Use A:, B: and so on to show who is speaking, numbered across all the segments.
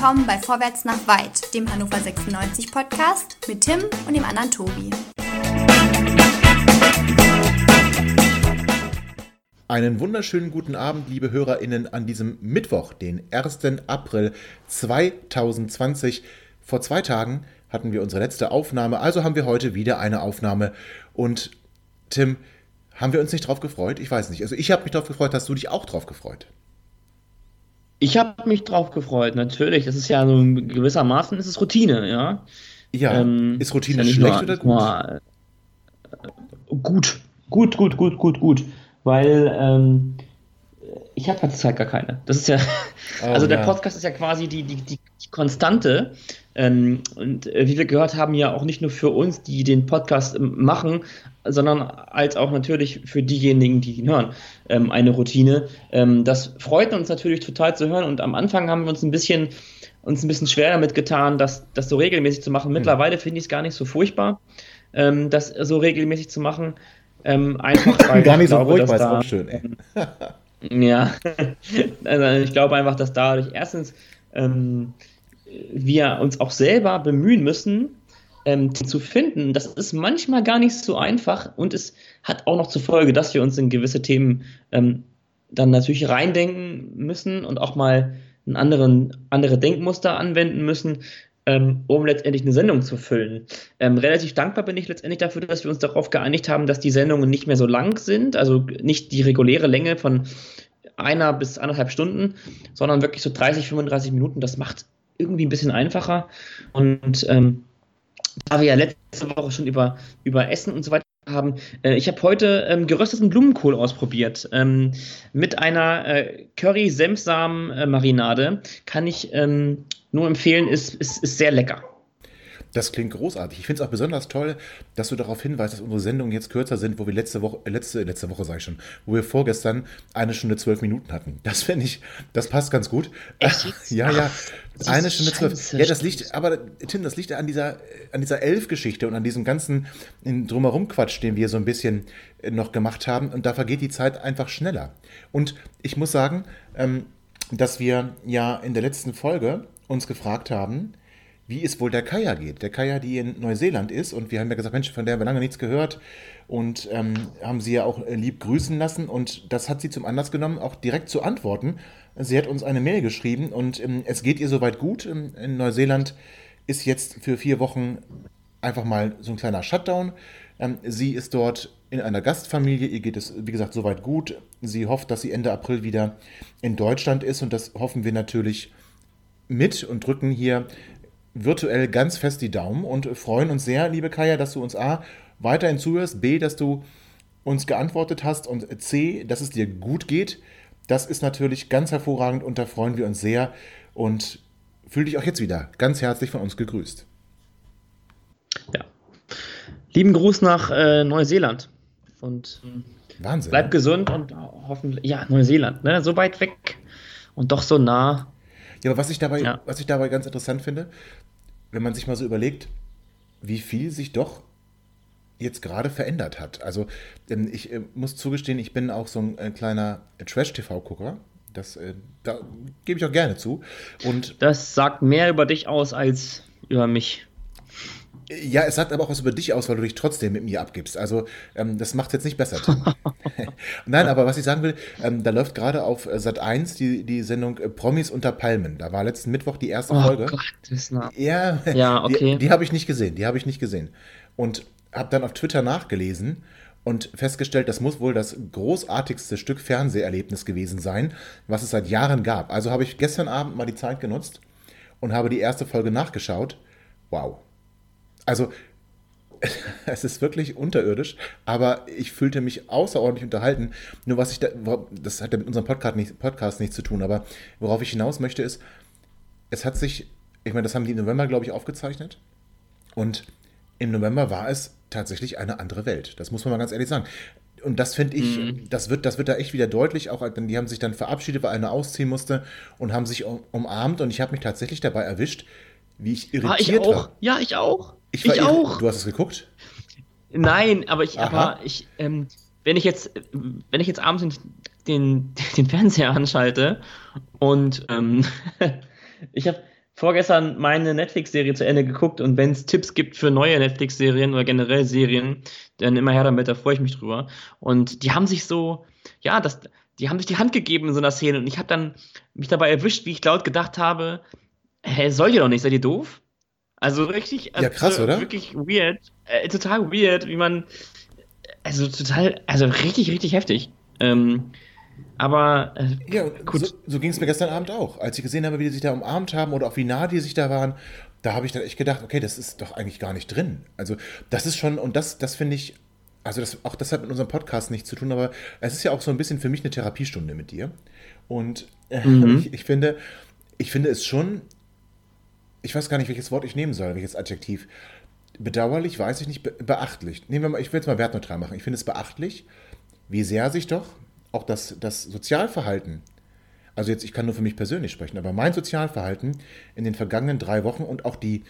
A: willkommen bei Vorwärts nach Weit, dem Hannover 96 Podcast mit Tim und dem anderen Tobi.
B: Einen wunderschönen guten Abend, liebe HörerInnen, an diesem Mittwoch, den 1. April 2020. Vor zwei Tagen hatten wir unsere letzte Aufnahme, also haben wir heute wieder eine Aufnahme. Und Tim, haben wir uns nicht drauf gefreut? Ich weiß nicht. Also ich habe mich drauf gefreut, hast du dich auch drauf gefreut?
C: Ich habe mich drauf gefreut, natürlich. Das ist ja so gewissermaßen ist es Routine, ja.
B: Ja, ähm, ist Routine ist ja schlecht nur, oder gut? Mal,
C: äh, gut, gut, gut, gut, gut, gut weil ähm, ich habe halt Zeit gar keine. Das ist ja, oh, also der ja. Podcast ist ja quasi die, die, die Konstante. Ähm, und äh, wie wir gehört haben, ja auch nicht nur für uns, die den Podcast ähm, machen, sondern als auch natürlich für diejenigen, die ihn hören, ähm, eine Routine. Ähm, das freut uns natürlich total zu hören. Und am Anfang haben wir uns ein bisschen uns ein bisschen schwer damit getan, das, das so regelmäßig zu machen. Hm. Mittlerweile finde ich es gar nicht so furchtbar, ähm, das so regelmäßig zu machen. Ähm, einfach weil
B: Gar nicht so glaube, ruhig, weil es auch schön, ey.
C: ja, also ich glaube einfach, dass dadurch erstens wir uns auch selber bemühen müssen, ähm, zu finden. Das ist manchmal gar nicht so einfach und es hat auch noch zur Folge, dass wir uns in gewisse Themen ähm, dann natürlich reindenken müssen und auch mal einen anderen, andere Denkmuster anwenden müssen, ähm, um letztendlich eine Sendung zu füllen. Ähm, relativ dankbar bin ich letztendlich dafür, dass wir uns darauf geeinigt haben, dass die Sendungen nicht mehr so lang sind, also nicht die reguläre Länge von einer bis anderthalb Stunden, sondern wirklich so 30, 35 Minuten. Das macht irgendwie ein bisschen einfacher. Und ähm, da wir ja letzte Woche schon über, über Essen und so weiter haben. Äh, ich habe heute ähm, gerösteten Blumenkohl ausprobiert. Ähm, mit einer äh, Curry-Senfsamen-Marinade kann ich ähm, nur empfehlen, ist, ist, ist sehr lecker.
B: Das klingt großartig. Ich finde es auch besonders toll, dass du darauf hinweist, dass unsere Sendungen jetzt kürzer sind, wo wir letzte Woche, äh, letzte, letzte Woche sage ich schon, wo wir vorgestern eine Stunde zwölf Minuten hatten. Das finde ich, das passt ganz gut. Ja, ja. Eine Stunde zwölf. Ja, das liegt, aber Tim, das liegt an dieser, an dieser Elf-Geschichte und an diesem ganzen Drumherum-Quatsch, den wir so ein bisschen äh, noch gemacht haben. Und da vergeht die Zeit einfach schneller. Und ich muss sagen, ähm, dass wir ja in der letzten Folge uns gefragt haben, wie es wohl der Kaya geht. Der Kaya, die in Neuseeland ist und wir haben ja gesagt, Mensch, von der haben wir lange nichts gehört und ähm, haben sie ja auch äh, lieb grüßen lassen und das hat sie zum Anlass genommen, auch direkt zu antworten. Sie hat uns eine Mail geschrieben und ähm, es geht ihr soweit gut. In, in Neuseeland ist jetzt für vier Wochen einfach mal so ein kleiner Shutdown. Ähm, sie ist dort in einer Gastfamilie, ihr geht es, wie gesagt, soweit gut. Sie hofft, dass sie Ende April wieder in Deutschland ist und das hoffen wir natürlich mit und drücken hier virtuell ganz fest die Daumen und freuen uns sehr, liebe Kaya, dass du uns A weiterhin zuhörst, B, dass du uns geantwortet hast und C, dass es dir gut geht. Das ist natürlich ganz hervorragend und da freuen wir uns sehr und fühl dich auch jetzt wieder ganz herzlich von uns gegrüßt.
C: Ja. Lieben Gruß nach äh, Neuseeland und
B: Wahnsinn.
C: Bleib gesund und hoffentlich, ja, Neuseeland, ne? so weit weg und doch so nah.
B: Ja, aber was ich dabei, ja. was ich dabei ganz interessant finde, wenn man sich mal so überlegt, wie viel sich doch jetzt gerade verändert hat. Also ich äh, muss zugestehen, ich bin auch so ein, ein kleiner Trash-TV-Gucker. Das äh, da gebe ich auch gerne zu. Und
C: das sagt mehr über dich aus als über mich.
B: Ja, es sagt aber auch was über dich aus, weil du dich trotzdem mit mir abgibst. Also ähm, das macht es jetzt nicht besser. Nein, aber was ich sagen will, ähm, da läuft gerade auf äh, Sat 1 die, die Sendung äh, Promis unter Palmen. Da war letzten Mittwoch die erste oh Folge. Gott, das ist ja, ja, okay. Die, die habe ich nicht gesehen. Die habe ich nicht gesehen. Und habe dann auf Twitter nachgelesen und festgestellt, das muss wohl das großartigste Stück Fernseherlebnis gewesen sein, was es seit Jahren gab. Also habe ich gestern Abend mal die Zeit genutzt und habe die erste Folge nachgeschaut. Wow also es ist wirklich unterirdisch, aber ich fühlte mich außerordentlich unterhalten. Nur was ich da, das hat ja mit unserem Podcast, nicht, Podcast nichts zu tun, aber worauf ich hinaus möchte ist, es hat sich, ich meine, das haben die im November, glaube ich, aufgezeichnet. Und im November war es tatsächlich eine andere Welt. Das muss man mal ganz ehrlich sagen. Und das finde ich, mhm. das, wird, das wird da echt wieder deutlich. Auch die haben sich dann verabschiedet, weil einer ausziehen musste und haben sich umarmt. Und ich habe mich tatsächlich dabei erwischt, wie ich irritiert
C: war.
B: Ich auch.
C: War. Ja, ich auch.
B: Ich, ich auch. Du hast es geguckt?
C: Nein, aber ich, aber ich, ähm, wenn ich jetzt, wenn ich jetzt abends den, den Fernseher anschalte und ähm, ich habe vorgestern meine Netflix-Serie zu Ende geguckt und wenn es Tipps gibt für neue Netflix-Serien oder generell Serien, dann immer her damit, da freue ich mich drüber. Und die haben sich so, ja, das, die haben sich die Hand gegeben in so einer Szene und ich habe dann mich dabei erwischt, wie ich laut gedacht habe, hä, soll ihr doch nicht, seid ihr doof? Also richtig, also
B: ja, krass, oder?
C: Wirklich weird, äh, total weird, wie man, also total, also richtig, richtig heftig. Ähm, aber
B: äh, ja, gut. So, so ging es mir gestern Abend auch. Als ich gesehen habe, wie die sich da umarmt haben oder auch wie nah die sich da waren, da habe ich dann echt gedacht, okay, das ist doch eigentlich gar nicht drin. Also das ist schon, und das, das finde ich, also das, auch das hat mit unserem Podcast nichts zu tun, aber es ist ja auch so ein bisschen für mich eine Therapiestunde mit dir. Und äh, mhm. ich, ich, finde, ich finde es schon, ich weiß gar nicht, welches Wort ich nehmen soll, welches Adjektiv. Bedauerlich, weiß ich nicht, beachtlich. Nehmen wir mal, ich will es mal wertneutral machen. Ich finde es beachtlich, wie sehr sich doch auch das, das Sozialverhalten, also jetzt, ich kann nur für mich persönlich sprechen, aber mein Sozialverhalten in den vergangenen drei Wochen und auch die,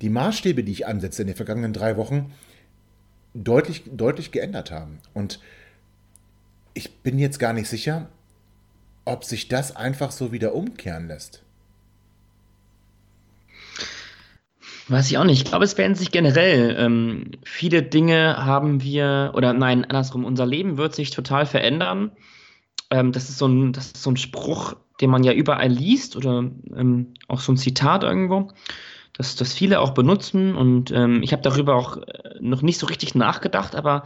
B: die Maßstäbe, die ich ansetze in den vergangenen drei Wochen, deutlich, deutlich geändert haben. Und ich bin jetzt gar nicht sicher, ob sich das einfach so wieder umkehren lässt.
C: Weiß ich auch nicht. Ich glaube, es werden sich generell ähm, viele Dinge haben wir, oder nein, andersrum, unser Leben wird sich total verändern. Ähm, das, ist so ein, das ist so ein Spruch, den man ja überall liest oder ähm, auch so ein Zitat irgendwo, das, das viele auch benutzen. Und ähm, ich habe darüber auch äh, noch nicht so richtig nachgedacht, aber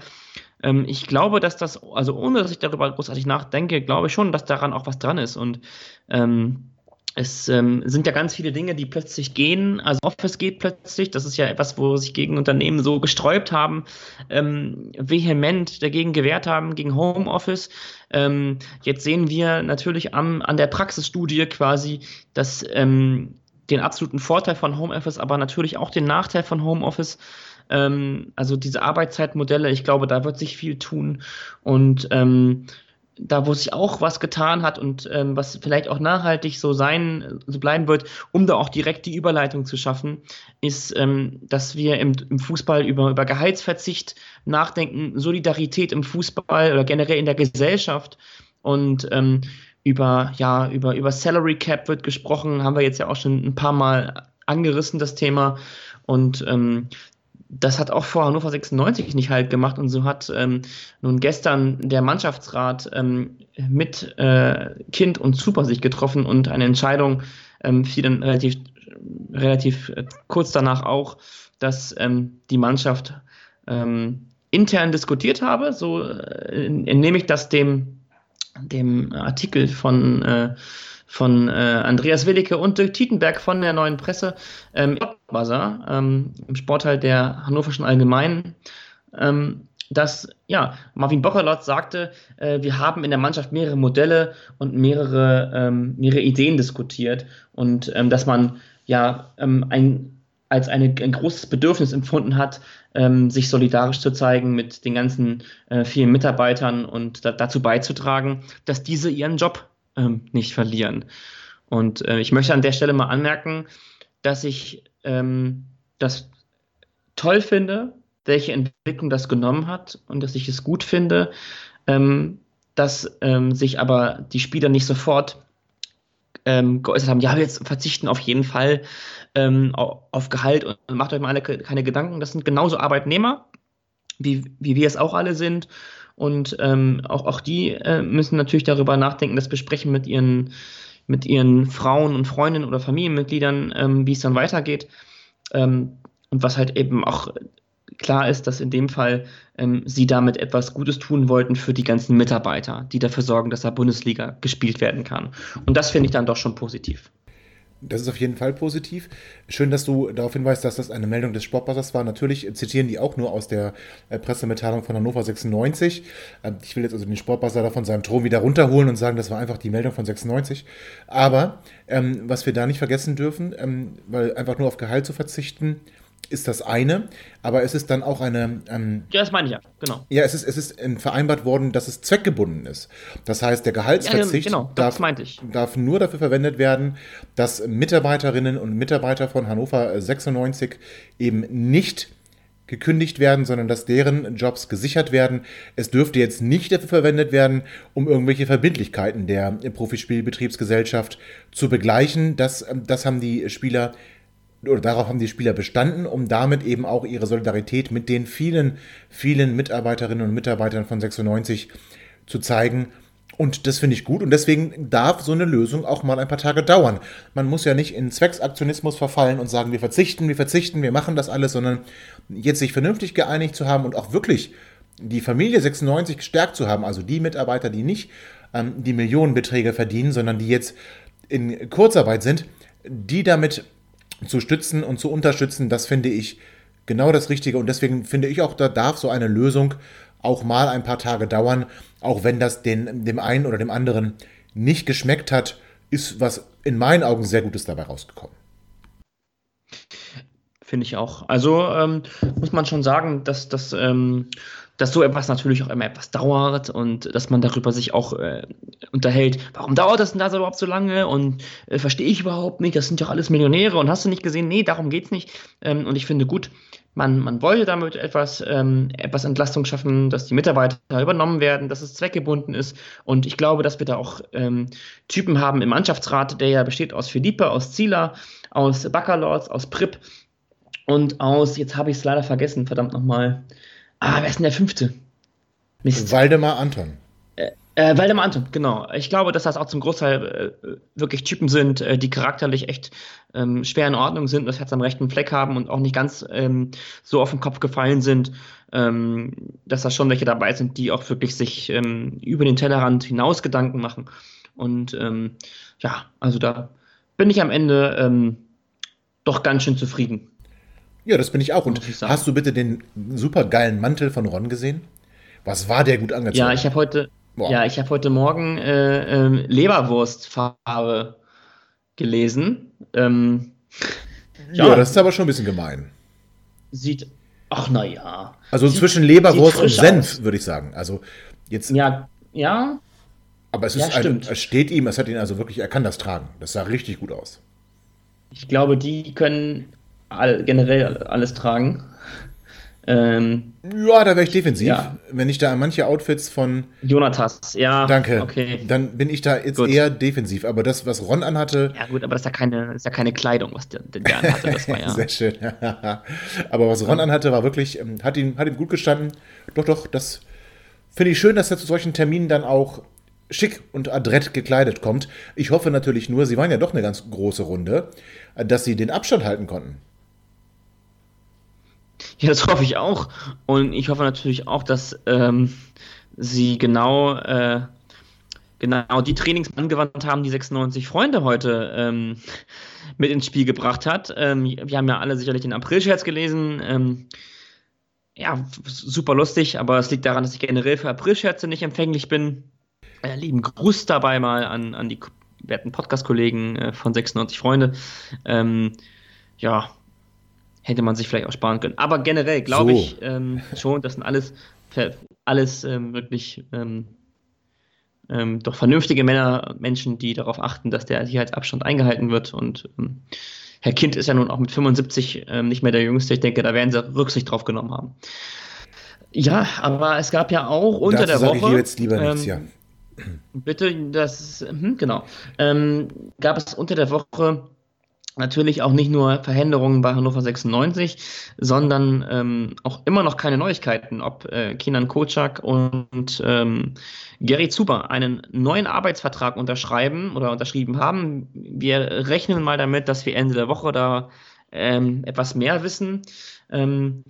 C: ähm, ich glaube, dass das, also ohne dass ich darüber großartig nachdenke, glaube ich schon, dass daran auch was dran ist. Und ähm, es ähm, sind ja ganz viele Dinge, die plötzlich gehen. Also Office geht plötzlich. Das ist ja etwas, wo sich gegen Unternehmen so gesträubt haben, ähm, vehement dagegen gewehrt haben, gegen Homeoffice. Ähm, jetzt sehen wir natürlich am, an der Praxisstudie quasi, dass ähm, den absoluten Vorteil von Homeoffice, aber natürlich auch den Nachteil von Homeoffice. Ähm, also diese Arbeitszeitmodelle, ich glaube, da wird sich viel tun. Und ähm, da wo sich auch was getan hat und ähm, was vielleicht auch nachhaltig so sein, so bleiben wird, um da auch direkt die Überleitung zu schaffen, ist, ähm, dass wir im, im Fußball über, über Gehaltsverzicht nachdenken, Solidarität im Fußball oder generell in der Gesellschaft und ähm, über, ja, über, über Salary Cap wird gesprochen, haben wir jetzt ja auch schon ein paar Mal angerissen, das Thema. Und ähm, das hat auch vor Hannover 96 nicht halt gemacht und so hat ähm, nun gestern der Mannschaftsrat ähm, mit äh, Kind und Super sich getroffen und eine Entscheidung ähm, fiel dann relativ, relativ äh, kurz danach auch, dass ähm, die Mannschaft ähm, intern diskutiert habe. So äh, entnehme ich das dem, dem Artikel von äh, von äh, Andreas Willicke und Dirk Tietenberg von der Neuen Presse ähm, ähm, im Sportteil der Hannoverschen Allgemeinen, ähm, dass ja, Marvin Bocherlotz sagte, äh, wir haben in der Mannschaft mehrere Modelle und mehrere, ähm, mehrere Ideen diskutiert und ähm, dass man ja ähm, ein, als eine, ein großes Bedürfnis empfunden hat, sich solidarisch zu zeigen mit den ganzen äh, vielen Mitarbeitern und da, dazu beizutragen, dass diese ihren Job ähm, nicht verlieren. Und äh, ich möchte an der Stelle mal anmerken, dass ich ähm, das toll finde, welche Entwicklung das genommen hat und dass ich es gut finde, ähm, dass ähm, sich aber die Spieler nicht sofort ähm, geäußert haben, ja, wir jetzt verzichten auf jeden Fall ähm, auf Gehalt und macht euch mal alle keine Gedanken. Das sind genauso Arbeitnehmer, wie, wie wir es auch alle sind. Und ähm, auch, auch die äh, müssen natürlich darüber nachdenken, das besprechen mit ihren, mit ihren Frauen und Freundinnen oder Familienmitgliedern, ähm, wie es dann weitergeht. Ähm, und was halt eben auch klar ist, dass in dem Fall ähm, sie damit etwas Gutes tun wollten für die ganzen Mitarbeiter, die dafür sorgen, dass da Bundesliga gespielt werden kann. Und das finde ich dann doch schon positiv.
B: Das ist auf jeden Fall positiv. Schön, dass du darauf hinweist, dass das eine Meldung des Sportbuzzers war. Natürlich zitieren die auch nur aus der äh, Pressemitteilung von Hannover 96. Ähm, ich will jetzt also den Sportbuzzer da von seinem Thron wieder runterholen und sagen, das war einfach die Meldung von 96. Aber ähm, was wir da nicht vergessen dürfen, ähm, weil einfach nur auf Gehalt zu verzichten, ist das eine, aber es ist dann auch eine. Ähm,
C: ja, das meine ich ja, genau.
B: Ja, es ist, es ist vereinbart worden, dass es zweckgebunden ist. Das heißt, der Gehaltsverzicht ja, genau, darf, darf, nur dafür verwendet werden, dass Mitarbeiterinnen und Mitarbeiter von Hannover 96 eben nicht gekündigt werden, sondern dass deren Jobs gesichert werden. Es dürfte jetzt nicht dafür verwendet werden, um irgendwelche Verbindlichkeiten der Profispielbetriebsgesellschaft zu begleichen. Das, das haben die Spieler oder darauf haben die Spieler bestanden, um damit eben auch ihre Solidarität mit den vielen, vielen Mitarbeiterinnen und Mitarbeitern von 96 zu zeigen. Und das finde ich gut und deswegen darf so eine Lösung auch mal ein paar Tage dauern. Man muss ja nicht in Zwecksaktionismus verfallen und sagen, wir verzichten, wir verzichten, wir machen das alles, sondern jetzt sich vernünftig geeinigt zu haben und auch wirklich die Familie 96 gestärkt zu haben, also die Mitarbeiter, die nicht ähm, die Millionenbeträge verdienen, sondern die jetzt in Kurzarbeit sind, die damit zu stützen und zu unterstützen, das finde ich genau das Richtige. Und deswegen finde ich auch, da darf so eine Lösung auch mal ein paar Tage dauern, auch wenn das den, dem einen oder dem anderen nicht geschmeckt hat, ist was in meinen Augen sehr Gutes dabei rausgekommen.
C: Finde ich auch. Also ähm, muss man schon sagen, dass das. Ähm dass so etwas natürlich auch immer etwas dauert und dass man darüber sich auch äh, unterhält. Warum dauert das denn da überhaupt so lange? Und äh, verstehe ich überhaupt nicht. Das sind doch alles Millionäre und hast du nicht gesehen? Nee, darum geht es nicht. Ähm, und ich finde gut, man, man wollte damit etwas, ähm, etwas Entlastung schaffen, dass die Mitarbeiter übernommen werden, dass es zweckgebunden ist. Und ich glaube, dass wir da auch ähm, Typen haben im Mannschaftsrat, der ja besteht aus Philippe, aus Zieler, aus Baccalords, aus Prip und aus, jetzt habe ich es leider vergessen, verdammt nochmal, Ah, wer ist denn der fünfte?
B: Mist. Waldemar Anton.
C: Äh, äh, Waldemar Anton, genau. Ich glaube, dass das auch zum Großteil äh, wirklich Typen sind, äh, die charakterlich echt ähm, schwer in Ordnung sind, das Herz am rechten Fleck haben und auch nicht ganz ähm, so auf den Kopf gefallen sind, ähm, dass da schon welche dabei sind, die auch wirklich sich ähm, über den Tellerrand hinaus Gedanken machen. Und ähm, ja, also da bin ich am Ende ähm, doch ganz schön zufrieden.
B: Ja, das bin ich auch. Und hast du bitte den super geilen Mantel von Ron gesehen? Was war der gut angezogen?
C: Ja, ich habe heute, ja, ich habe heute Morgen äh, äh, Leberwurstfarbe gelesen. Ähm,
B: ja, ja, das ist aber schon ein bisschen gemein.
C: Sieht, ach na ja.
B: Also sieht, zwischen Leberwurst und Senf, würde ich sagen. Also jetzt.
C: Ja, ja.
B: Aber es, ist ja, ein, es steht ihm, es hat ihn also wirklich, er kann das tragen. Das sah richtig gut aus.
C: Ich glaube, die können all, generell alles tragen.
B: Ähm, ja, da wäre ich defensiv. Ja. Wenn ich da an manche Outfits von
C: Jonatas, ja.
B: Danke. Okay. Dann bin ich da jetzt gut. eher defensiv. Aber das, was Ron anhatte.
C: Ja, gut, aber das ist ja keine, ist ja keine Kleidung, was der, der anhatte. Das war ja.
B: Sehr schön. aber was Ron anhatte, war wirklich, ähm, hat ihm, hat ihm gut gestanden. Doch, doch, das finde ich schön, dass er zu solchen Terminen dann auch schick und adrett gekleidet kommt. Ich hoffe natürlich nur, sie waren ja doch eine ganz große Runde, dass sie den Abstand halten konnten.
C: Ja, das hoffe ich auch. Und ich hoffe natürlich auch, dass ähm, sie genau, äh, genau die Trainings angewandt haben, die 96 Freunde heute ähm, mit ins Spiel gebracht hat. Ähm, wir haben ja alle sicherlich den April-Scherz gelesen. Ähm, ja, super lustig, aber es liegt daran, dass ich generell für April-Scherze nicht empfänglich bin. Äh, lieben Gruß dabei mal an, an die werten Podcast-Kollegen äh, von 96 Freunde. Ähm, ja, hätte man sich vielleicht auch sparen können. Aber generell glaube so. ich ähm, schon, das sind alles, alles ähm, wirklich ähm, ähm, doch vernünftige Männer, Menschen, die darauf achten, dass der Sicherheitsabstand eingehalten wird. Und ähm, Herr Kind ist ja nun auch mit 75 ähm, nicht mehr der Jüngste. Ich denke, da werden sie Rücksicht drauf genommen haben. Ja, aber es gab ja auch unter Dazu der Woche. Ich jetzt lieber nichts, ja. Bitte, das hm, genau. gab es unter der Woche natürlich auch nicht nur Veränderungen bei Hannover 96, sondern ähm, auch immer noch keine Neuigkeiten, ob äh, Kinan Kocak und ähm, Gary Zuber einen neuen Arbeitsvertrag unterschreiben oder unterschrieben haben. Wir rechnen mal damit, dass wir Ende der Woche da ähm, etwas mehr wissen. Ähm,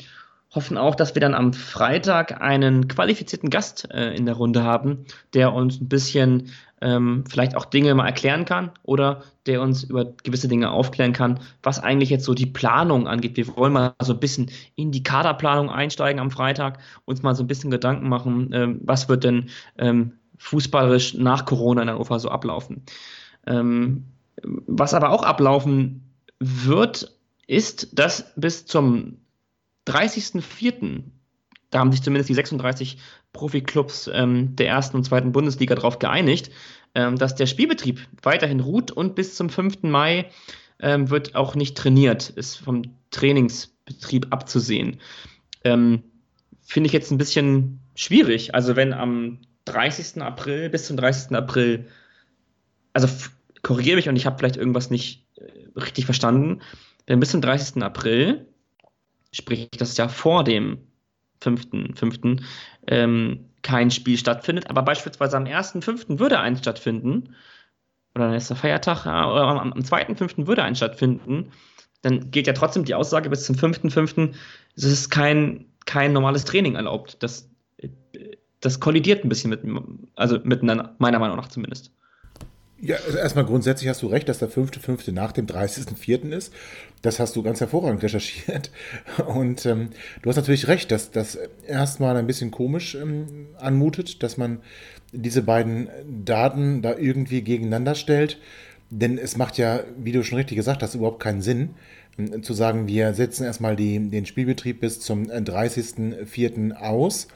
C: hoffen auch, dass wir dann am Freitag einen qualifizierten Gast äh, in der Runde haben, der uns ein bisschen ähm, vielleicht auch Dinge mal erklären kann oder der uns über gewisse Dinge aufklären kann, was eigentlich jetzt so die Planung angeht. Wir wollen mal so ein bisschen in die Kaderplanung einsteigen am Freitag, uns mal so ein bisschen Gedanken machen, ähm, was wird denn ähm, fußballerisch nach Corona in Hannover so ablaufen. Ähm, was aber auch ablaufen wird, ist, dass bis zum 30.04. Da haben sich zumindest die 36 Profiklubs ähm, der ersten und zweiten Bundesliga darauf geeinigt, ähm, dass der Spielbetrieb weiterhin ruht und bis zum 5. Mai ähm, wird auch nicht trainiert, ist vom Trainingsbetrieb abzusehen. ähm, finde ich jetzt ein bisschen schwierig. Also wenn am 30. April bis zum 30. April, also korrigiere mich und ich habe vielleicht irgendwas nicht äh, richtig verstanden, wenn bis zum 30. April, sprich das Jahr vor dem 5.5., ähm, kein Spiel stattfindet, aber beispielsweise am 1.5. würde eins stattfinden, oder nächster Feiertag, oder am, am 2.5. würde eins stattfinden, dann gilt ja trotzdem die Aussage bis zum 5.5., es ist kein, kein normales Training erlaubt. Das, das kollidiert ein bisschen mit, also miteinander, meiner Meinung nach zumindest.
B: Ja, also erstmal grundsätzlich hast du recht, dass der 5.5. nach dem 30.4. ist. Das hast du ganz hervorragend recherchiert. Und ähm, du hast natürlich recht, dass das erstmal ein bisschen komisch ähm, anmutet, dass man diese beiden Daten da irgendwie gegeneinander stellt. Denn es macht ja, wie du schon richtig gesagt hast, überhaupt keinen Sinn, ähm, zu sagen, wir setzen erstmal die, den Spielbetrieb bis zum 30.04. aus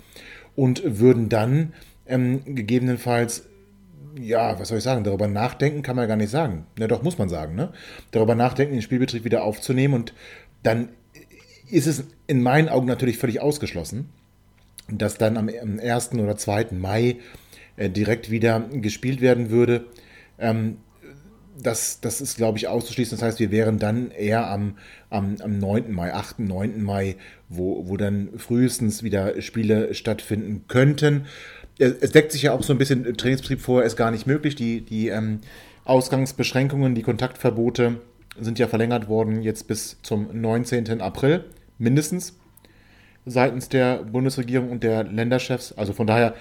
B: und würden dann ähm, gegebenenfalls ja, was soll ich sagen, darüber nachdenken kann man gar nicht sagen. Ja, doch, muss man sagen, ne? Darüber nachdenken, den Spielbetrieb wieder aufzunehmen und dann ist es in meinen Augen natürlich völlig ausgeschlossen, dass dann am 1. oder 2. Mai äh, direkt wieder gespielt werden würde. Ähm, das, das ist, glaube ich, auszuschließen. Das heißt, wir wären dann eher am, am, am 9. Mai, 8., 9. Mai, wo, wo dann frühestens wieder Spiele stattfinden könnten es deckt sich ja auch so ein bisschen, im Trainingsbetrieb vorher ist gar nicht möglich. Die, die ähm, Ausgangsbeschränkungen, die Kontaktverbote sind ja verlängert worden jetzt bis zum 19. April mindestens seitens der Bundesregierung und der Länderchefs. Also von daher,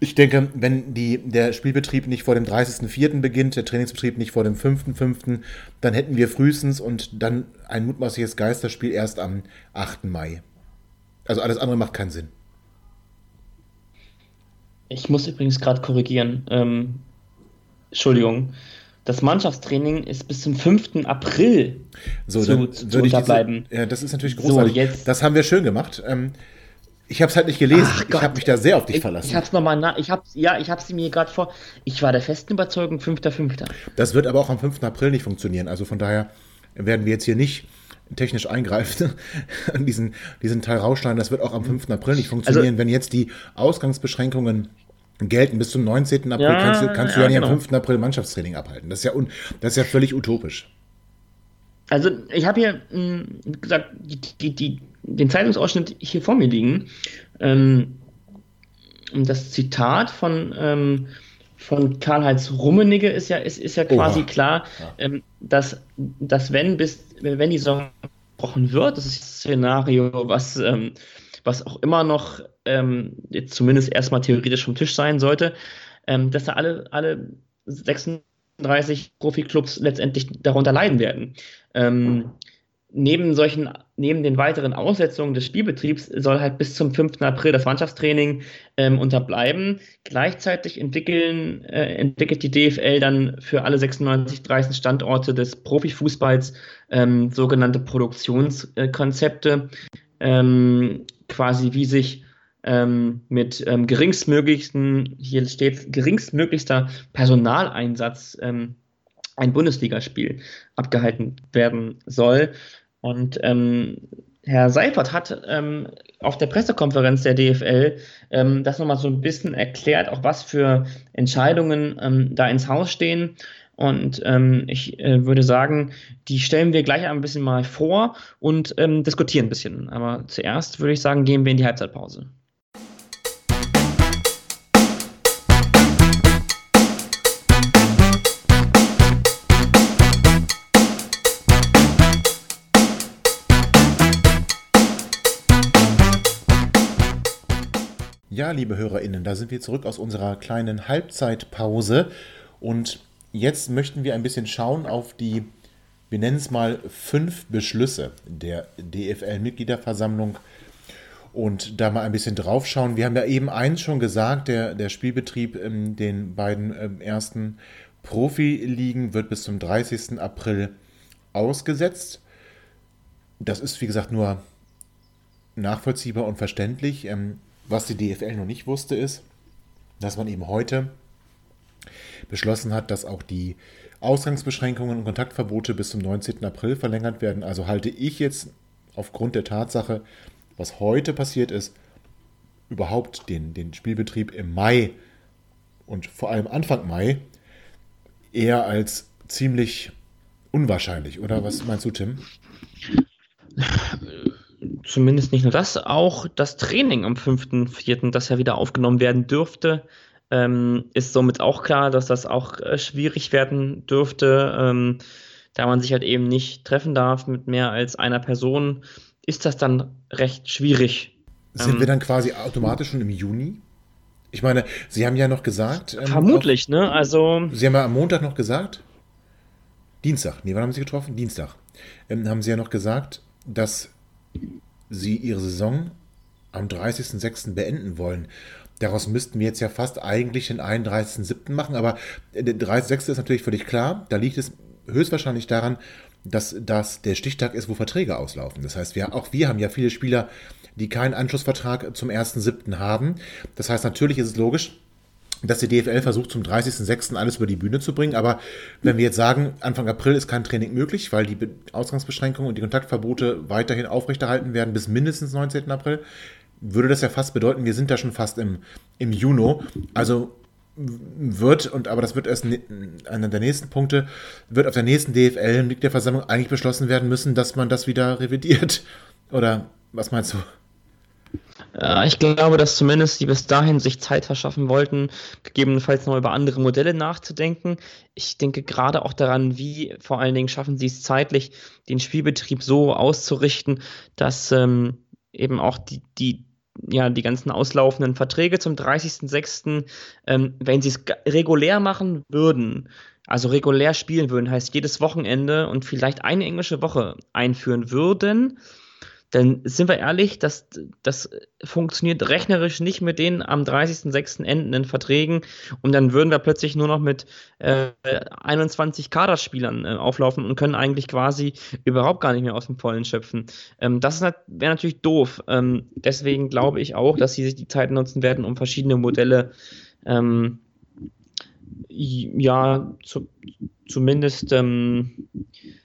B: ich denke, wenn die, der Spielbetrieb nicht vor dem 30.04. beginnt, der Trainingsbetrieb nicht vor dem 5.05., dann hätten wir frühestens und dann ein mutmaßliches Geisterspiel erst am 8. Mai. Also alles andere macht keinen Sinn.
C: Ich muss übrigens gerade korrigieren. Ähm, Entschuldigung. Das Mannschaftstraining ist bis zum 5. April
B: so, zu, zu, zu unterbleiben. Diese, ja, das ist natürlich großartig. So, jetzt, das haben wir schön gemacht. Ähm, ich habe es halt nicht gelesen. Ach ich habe mich da sehr auf dich
C: ich,
B: verlassen.
C: Ich habe es nochmal nach. Ich hab's, ja, ich habe sie mir gerade vor. Ich war der festen Überzeugung 5.5.
B: Das wird aber auch am 5. April nicht funktionieren. Also von daher werden wir jetzt hier nicht technisch eingreifen und diesen, diesen Teil rausschneiden. Das wird auch am 5. April nicht funktionieren. Also, wenn jetzt die Ausgangsbeschränkungen gelten bis zum 19. April, ja, kannst du, kannst ja, du ja nicht genau. am 5. April Mannschaftstraining abhalten. Das ist ja, un, das ist ja völlig utopisch.
C: Also ich habe hier, wie hm, gesagt, die, die, die, den Zeitungsausschnitt hier vor mir liegen. Ähm, das Zitat von, ähm, von Karl-Heinz Rummenigge ist ja, ist, ist ja quasi Oha. klar, ja. Ähm, dass, dass wenn bis, wenn die Saison gebrochen wird, das ist das Szenario, was, ähm, was auch immer noch ähm, jetzt zumindest erstmal theoretisch vom Tisch sein sollte, ähm, dass da alle, alle 36 Profiklubs letztendlich darunter leiden werden. Neben solchen, neben den weiteren Aussetzungen des Spielbetriebs soll halt bis zum 5. April das Mannschaftstraining ähm, unterbleiben. Gleichzeitig entwickeln, äh, entwickelt die DFL dann für alle 96, 30 Standorte des Profifußballs ähm, sogenannte Produktionskonzepte, ähm, quasi wie sich ähm, mit ähm, geringstmöglichsten, hier steht geringstmöglichster Personaleinsatz ähm, ein Bundesligaspiel abgehalten werden soll. Und ähm, Herr Seifert hat ähm, auf der Pressekonferenz der DFL ähm, das nochmal so ein bisschen erklärt, auch was für Entscheidungen ähm, da ins Haus stehen. Und ähm, ich äh, würde sagen, die stellen wir gleich ein bisschen mal vor und ähm, diskutieren ein bisschen. Aber zuerst würde ich sagen, gehen wir in die Halbzeitpause.
B: Ja, liebe HörerInnen, da sind wir zurück aus unserer kleinen Halbzeitpause und jetzt möchten wir ein bisschen schauen auf die, wir nennen es mal, fünf Beschlüsse der DFL-Mitgliederversammlung und da mal ein bisschen drauf schauen. Wir haben ja eben eins schon gesagt, der, der Spielbetrieb in den beiden ähm, ersten Profiligen wird bis zum 30. April ausgesetzt. Das ist, wie gesagt, nur nachvollziehbar und verständlich. Ähm, was die DFL noch nicht wusste, ist, dass man eben heute beschlossen hat, dass auch die Ausgangsbeschränkungen und Kontaktverbote bis zum 19. April verlängert werden. Also halte ich jetzt aufgrund der Tatsache, was heute passiert ist, überhaupt den, den Spielbetrieb im Mai und vor allem Anfang Mai eher als ziemlich unwahrscheinlich, oder was meinst du, Tim?
C: Zumindest nicht nur das, auch das Training am 5.4., das ja wieder aufgenommen werden dürfte, ähm, ist somit auch klar, dass das auch äh, schwierig werden dürfte. Ähm, da man sich halt eben nicht treffen darf mit mehr als einer Person, ist das dann recht schwierig.
B: Sind ähm, wir dann quasi automatisch schon im Juni? Ich meine, Sie haben ja noch gesagt.
C: Ähm, vermutlich, auf, ne? Also.
B: Sie haben ja am Montag noch gesagt. Dienstag, nee, wann haben Sie getroffen? Dienstag. Ähm, haben Sie ja noch gesagt, dass Sie Ihre Saison am 30.06. beenden wollen. Daraus müssten wir jetzt ja fast eigentlich den 31.07. machen, aber der 30.06. ist natürlich völlig klar. Da liegt es höchstwahrscheinlich daran, dass das der Stichtag ist, wo Verträge auslaufen. Das heißt, wir, auch wir haben ja viele Spieler, die keinen Anschlussvertrag zum 1.7. haben. Das heißt, natürlich ist es logisch, dass die DFL versucht, zum 30.06. alles über die Bühne zu bringen. Aber wenn wir jetzt sagen, Anfang April ist kein Training möglich, weil die Ausgangsbeschränkungen und die Kontaktverbote weiterhin aufrechterhalten werden bis mindestens 19. April, würde das ja fast bedeuten, wir sind da schon fast im, im Juni. Also wird, und aber das wird erst einer der nächsten Punkte, wird auf der nächsten DFL-Mitgliederversammlung eigentlich beschlossen werden müssen, dass man das wieder revidiert. Oder was meinst du?
C: Ich glaube, dass zumindest die bis dahin sich Zeit verschaffen wollten, gegebenenfalls noch über andere Modelle nachzudenken. Ich denke gerade auch daran, wie vor allen Dingen schaffen sie es zeitlich, den Spielbetrieb so auszurichten, dass ähm, eben auch die, die, ja, die ganzen auslaufenden Verträge zum 30.06., ähm, wenn sie es regulär machen würden, also regulär spielen würden, heißt jedes Wochenende und vielleicht eine englische Woche einführen würden, dann sind wir ehrlich, das, das funktioniert rechnerisch nicht mit den am 30.06. endenden Verträgen und dann würden wir plötzlich nur noch mit äh, 21 Kaderspielern äh, auflaufen und können eigentlich quasi überhaupt gar nicht mehr aus dem Vollen schöpfen. Ähm, das wäre natürlich doof. Ähm, deswegen glaube ich auch, dass sie sich die Zeit nutzen werden, um verschiedene Modelle ähm, ja, zu, zumindest, ähm,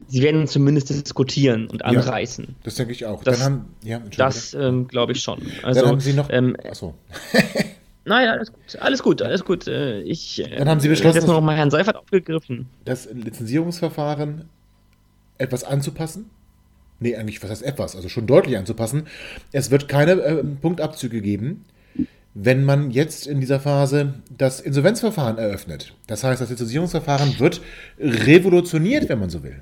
C: sie werden zumindest diskutieren und anreißen. Ja,
B: das denke ich auch.
C: Das, haben, ja, das ähm, glaube ich schon. Also,
B: Dann haben Sie noch. Ähm, achso.
C: Nein, alles gut, alles gut, alles gut. Äh, ich
B: Dann haben Sie beschlossen,
C: jetzt noch mal Herrn Seifert aufgegriffen.
B: Das Lizenzierungsverfahren etwas anzupassen? Nee, eigentlich, was heißt etwas? Also schon deutlich anzupassen. Es wird keine äh, Punktabzüge geben wenn man jetzt in dieser Phase das Insolvenzverfahren eröffnet. Das heißt, das Lizenzierungsverfahren wird revolutioniert, wenn man so will.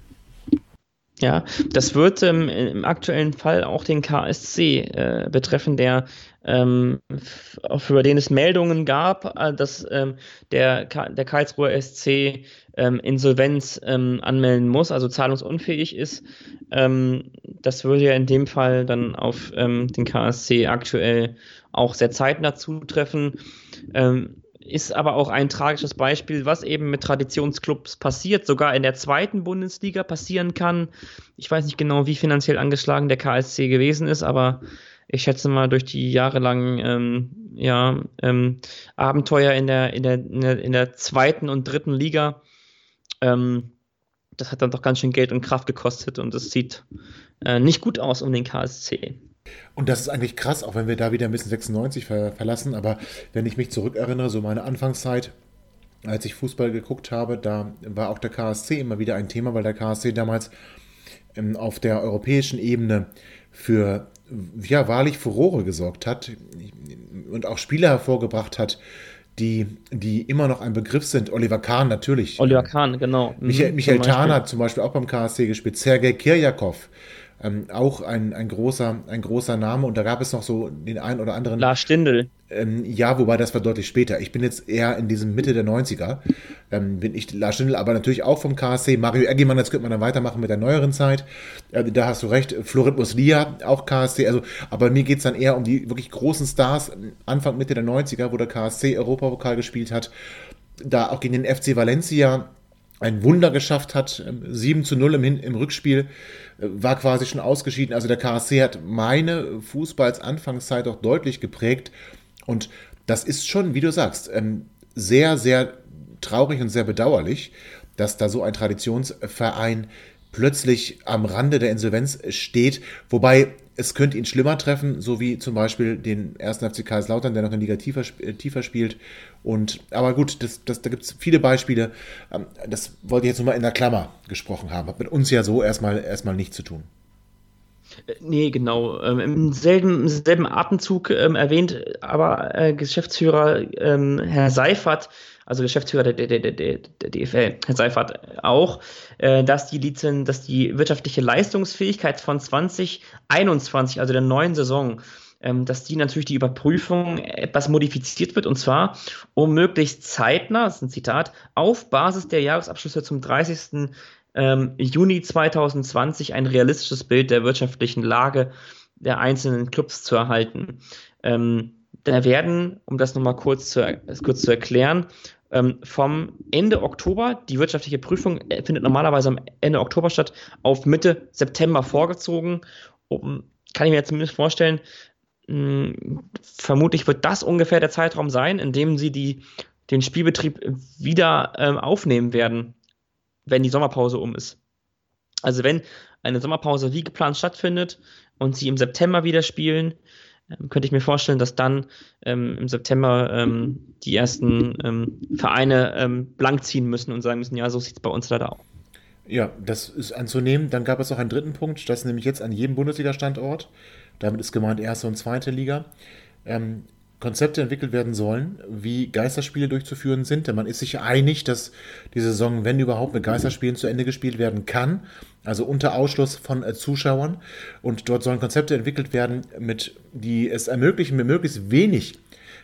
C: Ja, das wird ähm, im aktuellen Fall auch den KSC äh, betreffen, der ähm, für den es Meldungen gab, äh, dass ähm, der, der Karlsruher SC ähm, Insolvenz ähm, anmelden muss, also zahlungsunfähig ist. Ähm, das würde ja in dem Fall dann auf ähm, den KSC aktuell auch sehr zeitnah zutreffen. Ähm, ist aber auch ein tragisches Beispiel, was eben mit Traditionsclubs passiert, sogar in der zweiten Bundesliga passieren kann. Ich weiß nicht genau, wie finanziell angeschlagen der KSC gewesen ist, aber ich schätze mal durch die jahrelangen ähm, ja, ähm, Abenteuer in der, in, der, in, der, in der zweiten und dritten Liga, ähm, das hat dann doch ganz schön Geld und Kraft gekostet und es sieht äh, nicht gut aus um den KSC.
B: Und das ist eigentlich krass, auch wenn wir da wieder ein bisschen 96 ver verlassen, aber wenn ich mich zurückerinnere, so meine Anfangszeit, als ich Fußball geguckt habe, da war auch der KSC immer wieder ein Thema, weil der KSC damals ähm, auf der europäischen Ebene für ja, wahrlich Furore gesorgt hat und auch Spieler hervorgebracht hat, die, die immer noch ein Begriff sind. Oliver Kahn natürlich.
C: Oliver Kahn, genau.
B: Michael, mhm, Michael Tahn hat zum Beispiel auch beim KSC gespielt. Sergei Kirjakov ähm, auch ein, ein, großer, ein großer Name. Und da gab es noch so den einen oder anderen.
C: Lars Stindl.
B: Ähm, ja, wobei das war deutlich später. Ich bin jetzt eher in diesem Mitte der 90er. Ähm, bin ich Lars Stindl, aber natürlich auch vom KSC. Mario Eggemann, jetzt könnte man dann weitermachen mit der neueren Zeit. Äh, da hast du recht. Florit Muslia, auch KSC. Also, aber mir geht es dann eher um die wirklich großen Stars Anfang, Mitte der 90er, wo der KSC Europapokal gespielt hat. Da auch gegen den FC Valencia ein Wunder geschafft hat. 7 zu 0 im, im Rückspiel äh, war quasi schon ausgeschieden. Also der KSC hat meine Fußballs-Anfangszeit auch deutlich geprägt. Und das ist schon, wie du sagst, ähm, sehr, sehr traurig und sehr bedauerlich, dass da so ein Traditionsverein plötzlich am Rande der Insolvenz steht. Wobei es könnte ihn schlimmer treffen, so wie zum Beispiel den ersten FC Kaiserslautern, der noch in Liga tiefer, äh, tiefer spielt. Und, aber gut, das, das, da gibt es viele Beispiele. Ähm, das wollte ich jetzt nur mal in der Klammer gesprochen haben. Hat mit uns ja so erstmal, erstmal nichts zu tun.
C: Nee, genau. Ähm, Im selben, selben Atemzug ähm, erwähnt aber äh, Geschäftsführer ähm, Herr Seifert, also Geschäftsführer der, der, der, der, der DFL, Herr Seifert auch, äh, dass die Lizen, dass die wirtschaftliche Leistungsfähigkeit von 2021, also der neuen Saison, ähm, dass die natürlich die Überprüfung etwas modifiziert wird und zwar um möglichst zeitnah, das ist ein Zitat, auf Basis der Jahresabschlüsse zum 30. Ähm, Juni 2020 ein realistisches Bild der wirtschaftlichen Lage der einzelnen Clubs zu erhalten. Ähm, da werden, um das nochmal kurz zu, kurz zu erklären, ähm, vom Ende Oktober, die wirtschaftliche Prüfung äh, findet normalerweise am Ende Oktober statt, auf Mitte September vorgezogen. Um, kann ich mir zumindest vorstellen, mh, hm, vermutlich wird das ungefähr der Zeitraum sein, in dem sie die, den Spielbetrieb wieder ähm, aufnehmen werden, wenn die Sommerpause um ist. Also wenn eine Sommerpause wie geplant stattfindet und sie im September wieder spielen, ähm, könnte ich mir vorstellen, dass dann ähm, im September ähm, die ersten ähm, Vereine ähm, blank ziehen müssen und sagen müssen, ja, so sieht es bei uns leider aus.
B: Ja, das ist anzunehmen. Dann gab es noch einen dritten Punkt, das ist nämlich jetzt an jedem Bundesliga-Standort, damit ist gemeint erste und zweite Liga, ähm, Konzepte entwickelt werden sollen, wie Geisterspiele durchzuführen sind. Denn man ist sich einig, dass die Saison, wenn überhaupt, mit Geisterspielen zu Ende gespielt werden kann. Also unter Ausschluss von äh, Zuschauern. Und dort sollen Konzepte entwickelt werden, mit, die es ermöglichen, mit möglichst wenig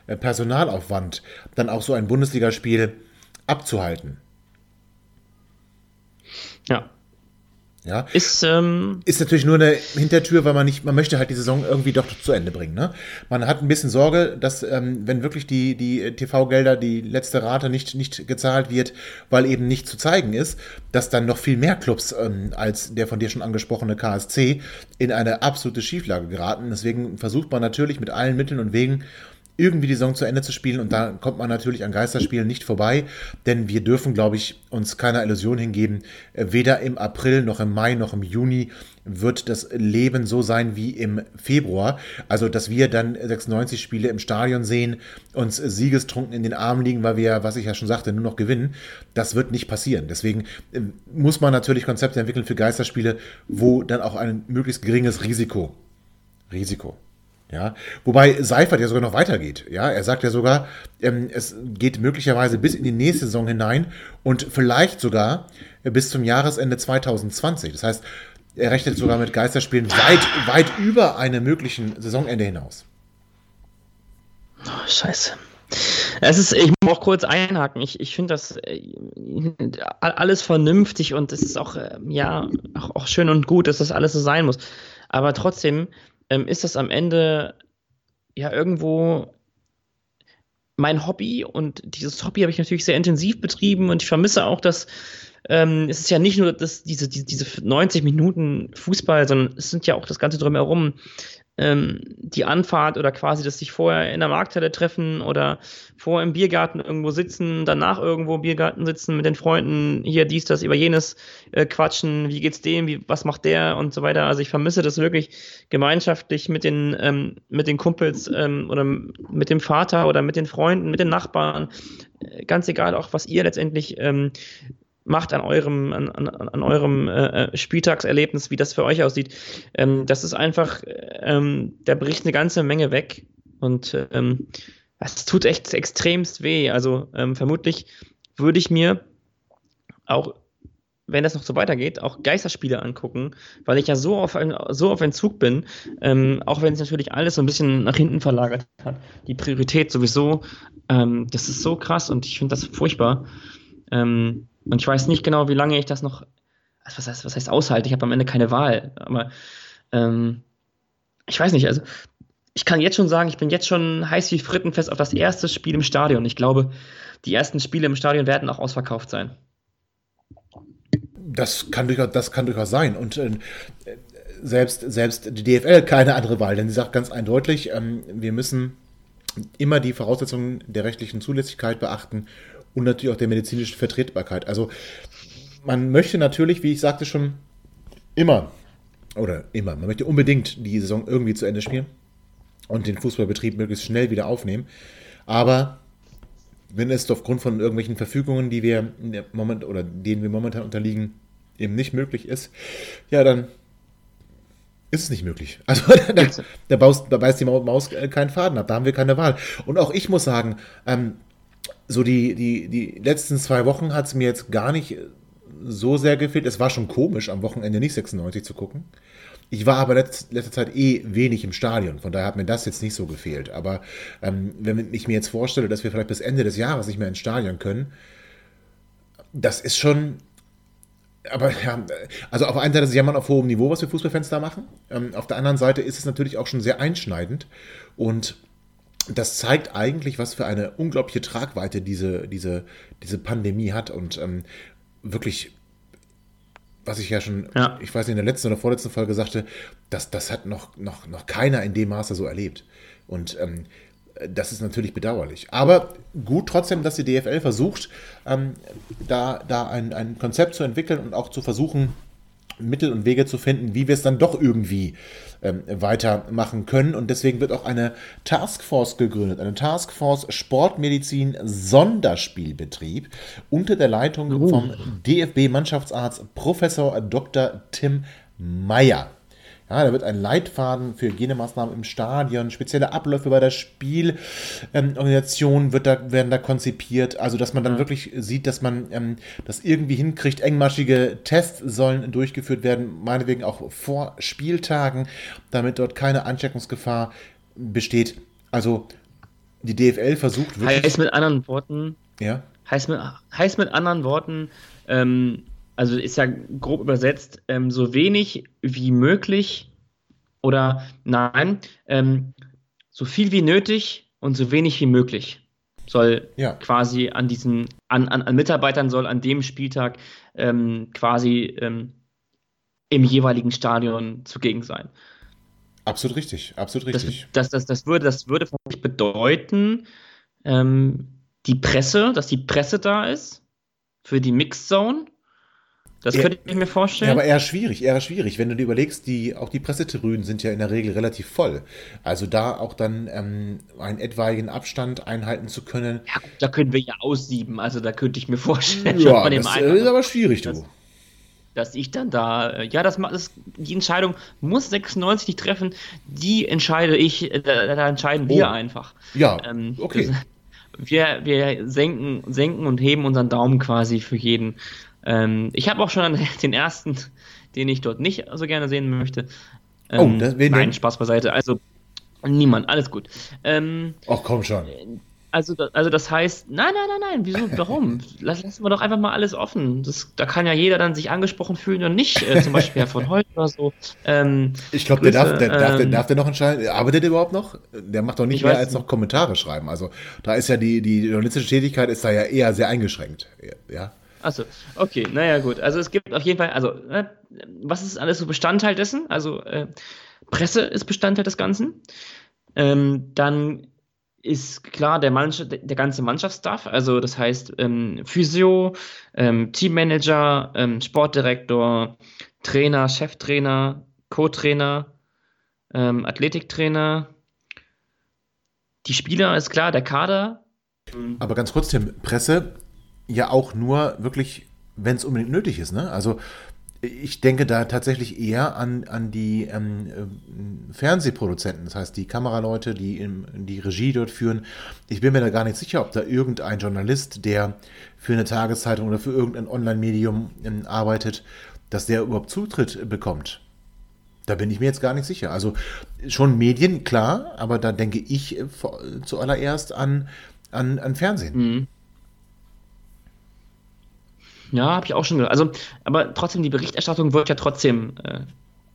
B: äh, Personalaufwand dann auch so ein Bundesligaspiel abzuhalten.
C: Ja,
B: ja. Ist, ähm, ist natürlich nur eine Hintertür, weil man nicht, man möchte halt die Saison irgendwie doch zu Ende bringen. Ne? Man hat ein bisschen Sorge, dass, ähm, wenn wirklich die, die TV-Gelder, die letzte Rate nicht, nicht gezahlt wird, weil eben nicht zu zeigen ist, dass dann noch viel mehr Clubs ähm, als der von dir schon angesprochene KSC in eine absolute Schieflage geraten. Deswegen versucht man natürlich mit allen Mitteln und Wegen irgendwie die Saison zu Ende zu spielen. Und da kommt man natürlich an Geisterspielen nicht vorbei, denn wir dürfen, glaube ich, uns keiner Illusion hingeben. Weder im April noch im Mai noch im Juni wird das Leben so sein wie im Februar. Also, dass wir dann 96 Spiele im Stadion sehen, uns siegestrunken in den Armen liegen, weil wir, was ich ja schon sagte, nur noch gewinnen. Das wird nicht passieren. Deswegen äh, muss man natürlich Konzepte entwickeln für Geisterspiele, wo dann auch ein möglichst geringes Risiko Risiko ja, wobei Seifert ja sogar noch weitergeht. Ja, er sagt ja sogar, ähm, es geht möglicherweise bis in die nächste Saison hinein und vielleicht sogar bis zum Jahresende 2020. Das heißt, er rechnet sogar mit Geisterspielen weit, weit über einem möglichen Saisonende hinaus.
C: Oh, scheiße. Es ist, ich muss auch kurz einhaken. Ich, ich finde das äh, alles vernünftig und es ist auch, äh, ja, auch, auch schön und gut, dass das alles so sein muss. Aber trotzdem, ähm, ist das am Ende ja irgendwo mein Hobby? Und dieses Hobby habe ich natürlich sehr intensiv betrieben und ich vermisse auch, dass ähm, es ist ja nicht nur das, diese, diese, diese 90 Minuten Fußball, sondern es sind ja auch das Ganze drumherum ähm, die Anfahrt oder quasi, dass sich vorher in der Markthalle treffen oder vor im Biergarten irgendwo sitzen, danach irgendwo im Biergarten sitzen mit den Freunden, hier dies, das, über jenes äh, quatschen, wie geht's dem, wie, was macht der und so weiter. Also ich vermisse das wirklich gemeinschaftlich mit den, ähm, mit den Kumpels ähm, oder mit dem Vater oder mit den Freunden, mit den Nachbarn. Äh, ganz egal auch, was ihr letztendlich ähm, macht an eurem, an, an, an eurem äh, äh, Spieltagserlebnis, wie das für euch aussieht. Ähm, das ist einfach, ähm, da bricht eine ganze Menge weg und ähm, es tut echt extremst weh. Also ähm, vermutlich würde ich mir auch, wenn das noch so weitergeht, auch Geisterspiele angucken, weil ich ja so auf, ein, so auf Entzug bin, ähm, auch wenn es natürlich alles so ein bisschen nach hinten verlagert hat. Die Priorität sowieso, ähm, das ist so krass und ich finde das furchtbar. Ähm, und ich weiß nicht genau, wie lange ich das noch, was heißt, was heißt aushalte? Ich habe am Ende keine Wahl. Aber ähm, ich weiß nicht, also ich kann jetzt schon sagen, ich bin jetzt schon heiß wie Frittenfest auf das erste Spiel im Stadion. Ich glaube, die ersten Spiele im Stadion werden auch ausverkauft sein.
B: Das kann durchaus, das kann durchaus sein. Und äh, selbst, selbst die DFL keine andere Wahl, denn sie sagt ganz eindeutig, ähm, wir müssen immer die Voraussetzungen der rechtlichen Zulässigkeit beachten und natürlich auch der medizinischen Vertretbarkeit. Also man möchte natürlich, wie ich sagte schon, immer, oder immer, man möchte unbedingt die Saison irgendwie zu Ende spielen und den Fußballbetrieb möglichst schnell wieder aufnehmen. Aber wenn es aufgrund von irgendwelchen Verfügungen, die wir Moment oder denen wir momentan unterliegen, eben nicht möglich ist, ja, dann ist es nicht möglich. Also da, da, baust, da beißt die Maus keinen Faden ab, da haben wir keine Wahl. Und auch ich muss sagen, ähm, so die, die, die letzten zwei Wochen hat es mir jetzt gar nicht so sehr gefehlt. Es war schon komisch, am Wochenende nicht 96 zu gucken. Ich war aber letzt, letzter Zeit eh wenig im Stadion, von daher hat mir das jetzt nicht so gefehlt. Aber ähm, wenn ich mir jetzt vorstelle, dass wir vielleicht bis Ende des Jahres nicht mehr ins Stadion können, das ist schon. Aber ja, also auf der einen Seite ist es Jammern auf hohem Niveau, was wir Fußballfans da machen. Ähm, auf der anderen Seite ist es natürlich auch schon sehr einschneidend. Und das zeigt eigentlich, was für eine unglaubliche Tragweite diese, diese, diese Pandemie hat und ähm, wirklich was ich ja schon, ja. ich weiß nicht, in der letzten oder vorletzten Folge sagte, das, das hat noch, noch, noch keiner in dem Maße so erlebt. Und ähm, das ist natürlich bedauerlich. Aber gut trotzdem, dass die DFL versucht, ähm, da, da ein, ein Konzept zu entwickeln und auch zu versuchen, Mittel und Wege zu finden, wie wir es dann doch irgendwie ähm, weitermachen können. Und deswegen wird auch eine Taskforce gegründet, eine Taskforce Sportmedizin Sonderspielbetrieb unter der Leitung uh. vom DFB-Mannschaftsarzt Professor Dr. Tim Meyer. Ja, da wird ein Leitfaden für Hygienemaßnahmen im Stadion, spezielle Abläufe bei der Spielorganisation ähm, wird da, werden da konzipiert. Also, dass man dann ja. wirklich sieht, dass man ähm, das irgendwie hinkriegt. Engmaschige Tests sollen durchgeführt werden, meinetwegen auch vor Spieltagen, damit dort keine Ansteckungsgefahr besteht. Also, die DFL versucht
C: wirklich. Heißt mit anderen Worten.
B: Ja.
C: Heißt mit, heißt mit anderen Worten, ähm, also ist ja grob übersetzt, ähm, so wenig wie möglich oder nein, ähm, so viel wie nötig und so wenig wie möglich soll ja. quasi an diesen, an, an, an, Mitarbeitern soll an dem Spieltag ähm, quasi ähm, im jeweiligen Stadion zugegen sein.
B: Absolut richtig, absolut richtig.
C: Das, das, das, das würde, das würde bedeuten, ähm, die Presse, dass die Presse da ist für die Mixed Zone das könnte ich mir vorstellen.
B: Ja, aber eher schwierig, eher schwierig. Wenn du dir überlegst, die, auch die Pressetribünen sind ja in der Regel relativ voll. Also da auch dann ähm, einen etwaigen Abstand einhalten zu können.
C: Ja, da können wir ja aussieben. Also da könnte ich mir vorstellen.
B: Ja, das einen, ist aber schwierig, du.
C: Dass, dass ich dann da, äh, ja, das, das, die Entscheidung muss 96 nicht treffen. Die entscheide ich, äh, da, da entscheiden wir oh. einfach.
B: Ja, ähm, okay. Das,
C: wir, wir senken, senken und heben unseren Daumen quasi für jeden. Ähm, ich habe auch schon den ersten, den ich dort nicht so gerne sehen möchte.
B: Oh, ähm, oh, das, wen
C: Nein, Spaß beiseite. Also niemand, alles gut. Ähm,
B: Ach komm schon.
C: Also, also das heißt, nein, nein, nein, nein, wieso, warum? Lass, lassen wir doch einfach mal alles offen. Das, da kann ja jeder dann sich angesprochen fühlen und nicht, äh, zum Beispiel Herr von heute oder so. Ähm,
B: ich glaube, der, darf, der, ähm, darf, der, darf der noch entscheiden. Arbeitet der überhaupt noch? Der macht doch nicht mehr als noch Kommentare schreiben. Also da ist ja die, die journalistische Tätigkeit ist da ja eher sehr eingeschränkt. Ja.
C: Achso, okay, naja, gut. Also es gibt auf jeden Fall, also, äh, was ist alles so Bestandteil dessen? Also, äh, Presse ist Bestandteil des Ganzen. Ähm, dann ist klar der, Mannschaft, der ganze Mannschaftsstaff, also das heißt ähm, Physio, ähm, Teammanager, ähm, Sportdirektor, Trainer, Cheftrainer, Co-Trainer, ähm, Athletiktrainer. Die Spieler ist klar, der Kader.
B: Aber ganz kurz, Tim, Presse ja auch nur wirklich, wenn es unbedingt nötig ist. Ne? Also ich denke da tatsächlich eher an, an die ähm, äh, Fernsehproduzenten, das heißt die Kameraleute, die im, die Regie dort führen. Ich bin mir da gar nicht sicher, ob da irgendein Journalist, der für eine Tageszeitung oder für irgendein Online-Medium ähm, arbeitet, dass der überhaupt Zutritt bekommt. Da bin ich mir jetzt gar nicht sicher. Also schon Medien, klar, aber da denke ich äh, zuallererst an, an, an Fernsehen. Mhm.
C: Ja, habe ich auch schon gehört. Also, aber trotzdem, die Berichterstattung wird ja trotzdem äh,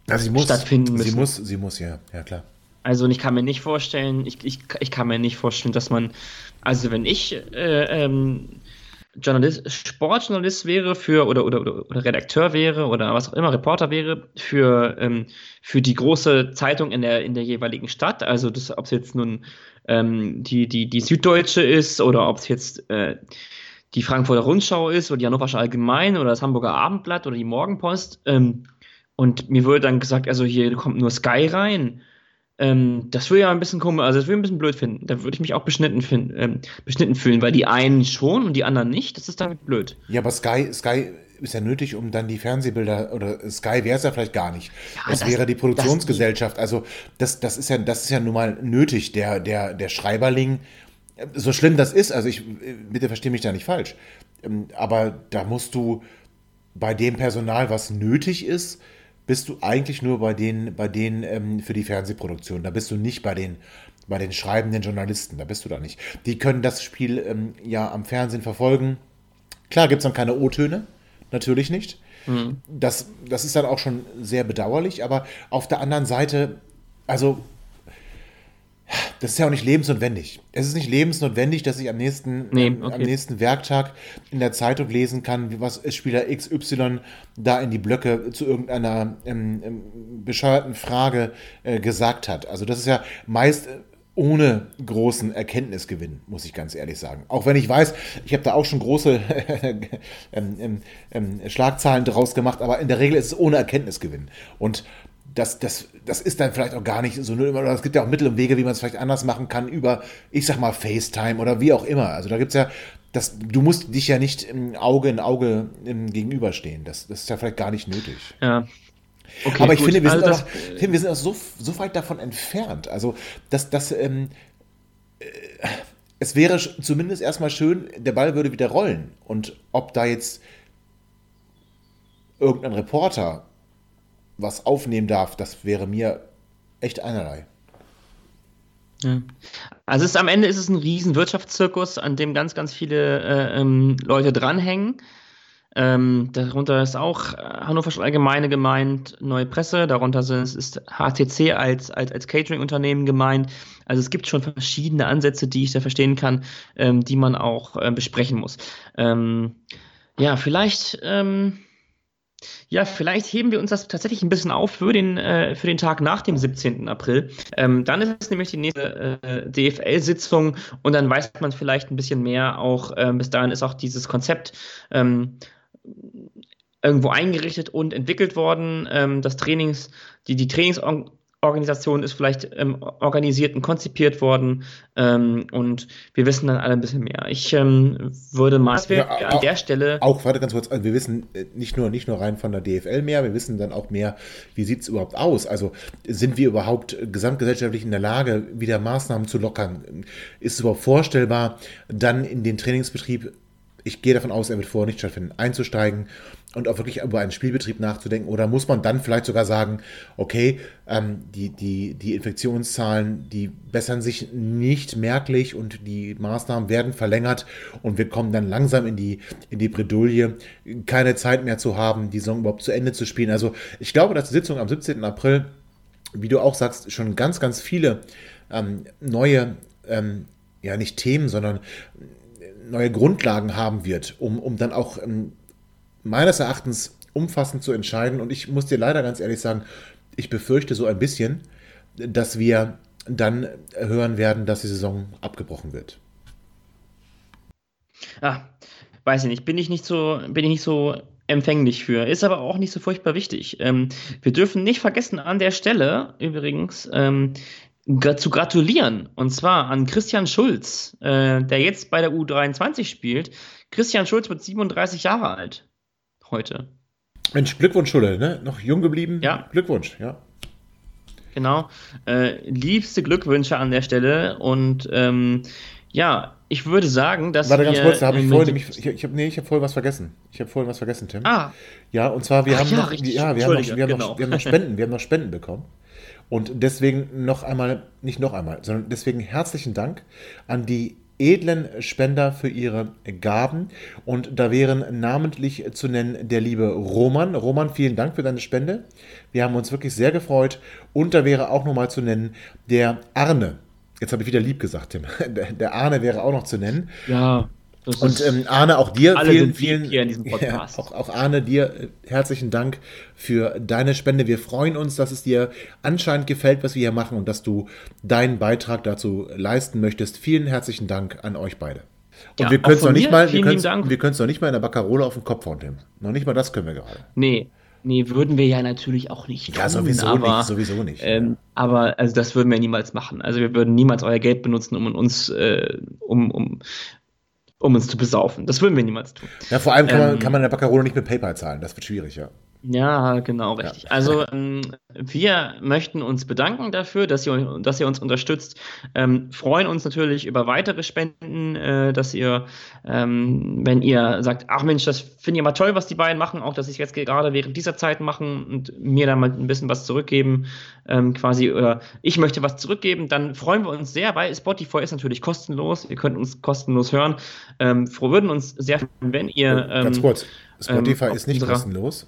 B: also sie muss, stattfinden müssen. Sie muss, sie muss, ja, ja klar.
C: Also ich kann mir nicht vorstellen, ich, ich, ich kann mir nicht vorstellen, dass man, also wenn ich äh, ähm, Journalist, Sportjournalist wäre für oder, oder, oder, oder, Redakteur wäre oder was auch immer, Reporter wäre für, ähm, für die große Zeitung in der, in der jeweiligen Stadt, also ob es jetzt nun ähm, die, die, die Süddeutsche ist oder ob es jetzt äh, die Frankfurter Rundschau ist oder die Hannoversche Allgemein oder das Hamburger Abendblatt oder die Morgenpost ähm, und mir wurde dann gesagt, also hier kommt nur Sky rein. Ähm, das würde ja ein bisschen komisch, also das würde ich ein bisschen blöd finden. Da würde ich mich auch beschnitten, find, ähm, beschnitten fühlen, weil die einen schon und die anderen nicht. Das ist dann blöd.
B: Ja, aber Sky, Sky ist ja nötig, um dann die Fernsehbilder oder Sky wäre es ja vielleicht gar nicht. Ja, das, das, wäre die Produktionsgesellschaft. also das, das ist ja, das ist ja nun mal nötig. Der, der, der Schreiberling, so schlimm das ist, also ich bitte verstehe mich da nicht falsch. Ähm, aber da musst du bei dem Personal, was nötig ist, bist du eigentlich nur bei denen, bei denen ähm, für die Fernsehproduktion. Da bist du nicht bei den, bei den schreibenden Journalisten. Da bist du da nicht. Die können das Spiel ähm, ja am Fernsehen verfolgen. Klar gibt es dann keine O-Töne, natürlich nicht. Mhm. Das, das ist dann auch schon sehr bedauerlich, aber auf der anderen Seite, also das ist ja auch nicht lebensnotwendig. Es ist nicht lebensnotwendig, dass ich am nächsten, nee, ähm, okay. am nächsten Werktag in der Zeitung lesen kann, was Spieler XY da in die Blöcke zu irgendeiner ähm, ähm, bescheuerten Frage äh, gesagt hat. Also das ist ja meist äh, ohne großen Erkenntnisgewinn, muss ich ganz ehrlich sagen. Auch wenn ich weiß, ich habe da auch schon große ähm, ähm, ähm, Schlagzahlen draus gemacht, aber in der Regel ist es ohne Erkenntnisgewinn. Und das, das, das ist dann vielleicht auch gar nicht so oder es gibt ja auch Mittel und Wege, wie man es vielleicht anders machen kann, über, ich sag mal, FaceTime oder wie auch immer. Also da gibt es ja, das, du musst dich ja nicht im Auge in Auge gegenüberstehen. Das, das ist ja vielleicht gar nicht nötig.
C: Ja.
B: Okay, Aber ich finde, wir sind, also auch, finde, wir sind auch so, so weit davon entfernt. Also, dass das, ähm, äh, es wäre zumindest erstmal schön, der Ball würde wieder rollen. Und ob da jetzt irgendein Reporter was aufnehmen darf, das wäre mir echt einerlei.
C: Ja. Also ist, am Ende ist es ein riesen Wirtschaftszirkus, an dem ganz, ganz viele äh, ähm, Leute dranhängen. Ähm, darunter ist auch Hannover Allgemeine gemeint, Neue Presse, darunter sind, ist HTC als, als, als Catering-Unternehmen gemeint. Also es gibt schon verschiedene Ansätze, die ich da verstehen kann, ähm, die man auch äh, besprechen muss. Ähm, ja, vielleicht ähm, ja, vielleicht heben wir uns das tatsächlich ein bisschen auf für den, äh, für den Tag nach dem 17. April. Ähm, dann ist es nämlich die nächste äh, DFL-Sitzung und dann weiß man vielleicht ein bisschen mehr. Auch ähm, bis dahin ist auch dieses Konzept ähm, irgendwo eingerichtet und entwickelt worden. Ähm, das Trainings, die, die Trainings Organisation ist vielleicht ähm, organisiert und konzipiert worden ähm, und wir wissen dann alle ein bisschen mehr. Ich ähm, würde mal ja,
B: an auch, der Stelle. Auch, warte ganz kurz, also wir wissen äh, nicht nur, nicht nur rein von der DFL mehr, wir wissen dann auch mehr, wie sieht es überhaupt aus? Also sind wir überhaupt gesamtgesellschaftlich in der Lage, wieder Maßnahmen zu lockern? Ist es überhaupt vorstellbar, dann in den Trainingsbetrieb ich gehe davon aus, er wird vorher nicht stattfinden, einzusteigen und auch wirklich über einen Spielbetrieb nachzudenken? Oder muss man dann vielleicht sogar sagen, okay, ähm, die, die, die Infektionszahlen, die bessern sich nicht merklich und die Maßnahmen werden verlängert und wir kommen dann langsam in die, in die Bredouille, keine Zeit mehr zu haben, die Saison überhaupt zu Ende zu spielen. Also ich glaube, dass die Sitzung am 17. April, wie du auch sagst, schon ganz, ganz viele ähm, neue, ähm, ja nicht Themen, sondern neue Grundlagen haben wird, um, um dann auch ähm, meines Erachtens umfassend zu entscheiden. Und ich muss dir leider ganz ehrlich sagen, ich befürchte so ein bisschen, dass wir dann hören werden, dass die Saison abgebrochen wird.
C: Ah, weiß ich nicht. Bin ich nicht so, bin ich nicht so empfänglich für. Ist aber auch nicht so furchtbar wichtig. Ähm, wir dürfen nicht vergessen, an der Stelle übrigens ähm, zu gratulieren. Und zwar an Christian Schulz, äh, der jetzt bei der U23 spielt. Christian Schulz wird 37 Jahre alt heute.
B: Mensch, Glückwunsch, Schulle, ne? Noch jung geblieben.
C: Ja.
B: Glückwunsch, ja.
C: Genau. Äh, liebste Glückwünsche an der Stelle und ähm, ja, ich würde sagen, dass.
B: Warte ganz kurz, da habe ich vorhin nämlich. Ich, ich habe nee, ich habe vorhin was vergessen. Ich habe vorhin was vergessen, Tim.
C: Ah.
B: Ja, und zwar, wir Ach, haben ja, noch. Richtig. Ja, wir haben noch, wir, haben noch, wir haben noch Spenden, wir haben noch Spenden bekommen. Und deswegen noch einmal, nicht noch einmal, sondern deswegen herzlichen Dank an die edlen Spender für ihre Gaben. Und da wären namentlich zu nennen der liebe Roman. Roman, vielen Dank für deine Spende. Wir haben uns wirklich sehr gefreut. Und da wäre auch nochmal zu nennen der Arne. Jetzt habe ich wieder lieb gesagt, Tim. Der Arne wäre auch noch zu nennen.
C: Ja.
B: Und ähm, Arne, auch dir
C: vielen, vielen hier in diesem Podcast.
B: Ja, auch, auch, Arne, dir äh, herzlichen Dank für deine Spende. Wir freuen uns, dass es dir anscheinend gefällt, was wir hier machen und dass du deinen Beitrag dazu leisten möchtest. Vielen herzlichen Dank an euch beide. Und ja, wir können es noch nicht mal, wir können es noch nicht mal in der Baccarola auf den Kopf hauen, Tim. Noch nicht mal das können wir gerade.
C: Nee. Nee, würden wir ja natürlich auch nicht
B: tun. Ja, sowieso aber, nicht, sowieso nicht.
C: Ähm, aber also das würden wir niemals machen. Also wir würden niemals euer Geld benutzen, um uns, äh, um, um, um uns zu besaufen. Das würden wir niemals tun.
B: Ja, vor allem kann, ähm, man, kann man in der Baccarone nicht mit PayPal zahlen. Das wird schwierig, ja.
C: Ja, genau, richtig. Ja. Also ähm, wir möchten uns bedanken dafür, dass ihr, dass ihr uns unterstützt. Ähm, freuen uns natürlich über weitere Spenden, äh, dass ihr, ähm, wenn ihr sagt, ach Mensch, das finde ich mal toll, was die beiden machen, auch dass sie es jetzt gerade während dieser Zeit machen und mir da mal ein bisschen was zurückgeben, ähm, quasi, oder ich möchte was zurückgeben, dann freuen wir uns sehr, weil Spotify ist natürlich kostenlos. Ihr könnt uns kostenlos hören. Ähm, wir würden uns sehr freuen, wenn ihr.
B: Ganz ähm, kurz, Spotify ist nicht kostenlos.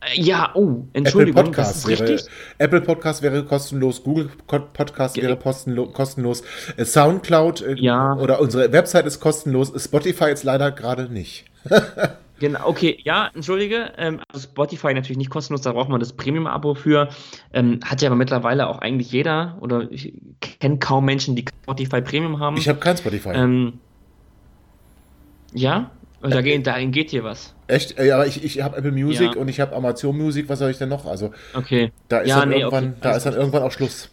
C: Äh, ja, oh, Entschuldigung,
B: Apple Podcast, wäre, Apple Podcast wäre kostenlos, Google Podcast wäre kostenlos, äh, Soundcloud äh, ja. oder unsere Website ist kostenlos, Spotify jetzt leider gerade nicht.
C: genau, okay, ja, entschuldige, ähm, also Spotify natürlich nicht kostenlos, da braucht man das Premium-Abo für, ähm, hat ja aber mittlerweile auch eigentlich jeder oder ich kenne kaum Menschen, die Spotify Premium haben.
B: Ich habe kein Spotify.
C: Ähm, ja, und da geht, dahin geht hier was.
B: Echt? Ja, aber ich, ich habe Apple Music ja. und ich habe Amazon Music, was soll ich denn noch? Also,
C: okay.
B: da ist, ja, dann, nee, irgendwann, okay. da ist dann irgendwann auch Schluss.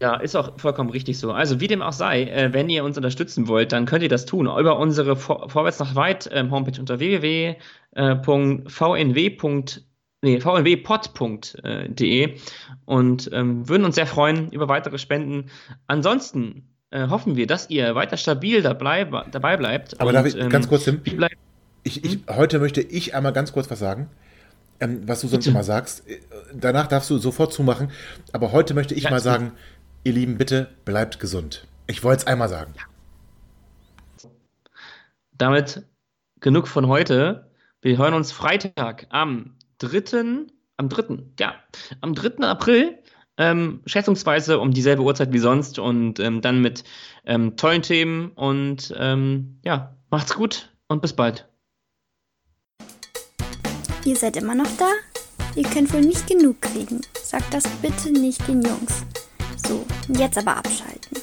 C: Ja, ist auch vollkommen richtig so. Also wie dem auch sei, äh, wenn ihr uns unterstützen wollt, dann könnt ihr das tun über unsere Vor Vorwärts nach weit ähm, Homepage unter www.vnw. Nee, vnwpod.de und ähm, würden uns sehr freuen über weitere Spenden. Ansonsten äh, hoffen wir, dass ihr weiter stabil dabei, dabei bleibt.
B: Aber und, darf ich ähm, ganz kurz, Tim? Ich, ich, heute möchte ich einmal ganz kurz was sagen, ähm, was du sonst bitte. immer sagst. Äh, danach darfst du sofort zumachen. Aber heute möchte ich ja, mal sagen, ihr Lieben, bitte bleibt gesund. Ich wollte es einmal sagen.
C: Damit genug von heute. Wir hören uns Freitag am 3. Am 3. Ja, am 3. April ähm, schätzungsweise um dieselbe Uhrzeit wie sonst und ähm, dann mit ähm, tollen Themen und ähm, ja, macht's gut und bis bald.
A: Ihr seid immer noch da? Ihr könnt wohl nicht genug kriegen. Sagt das bitte nicht den Jungs. So, jetzt aber abschalten.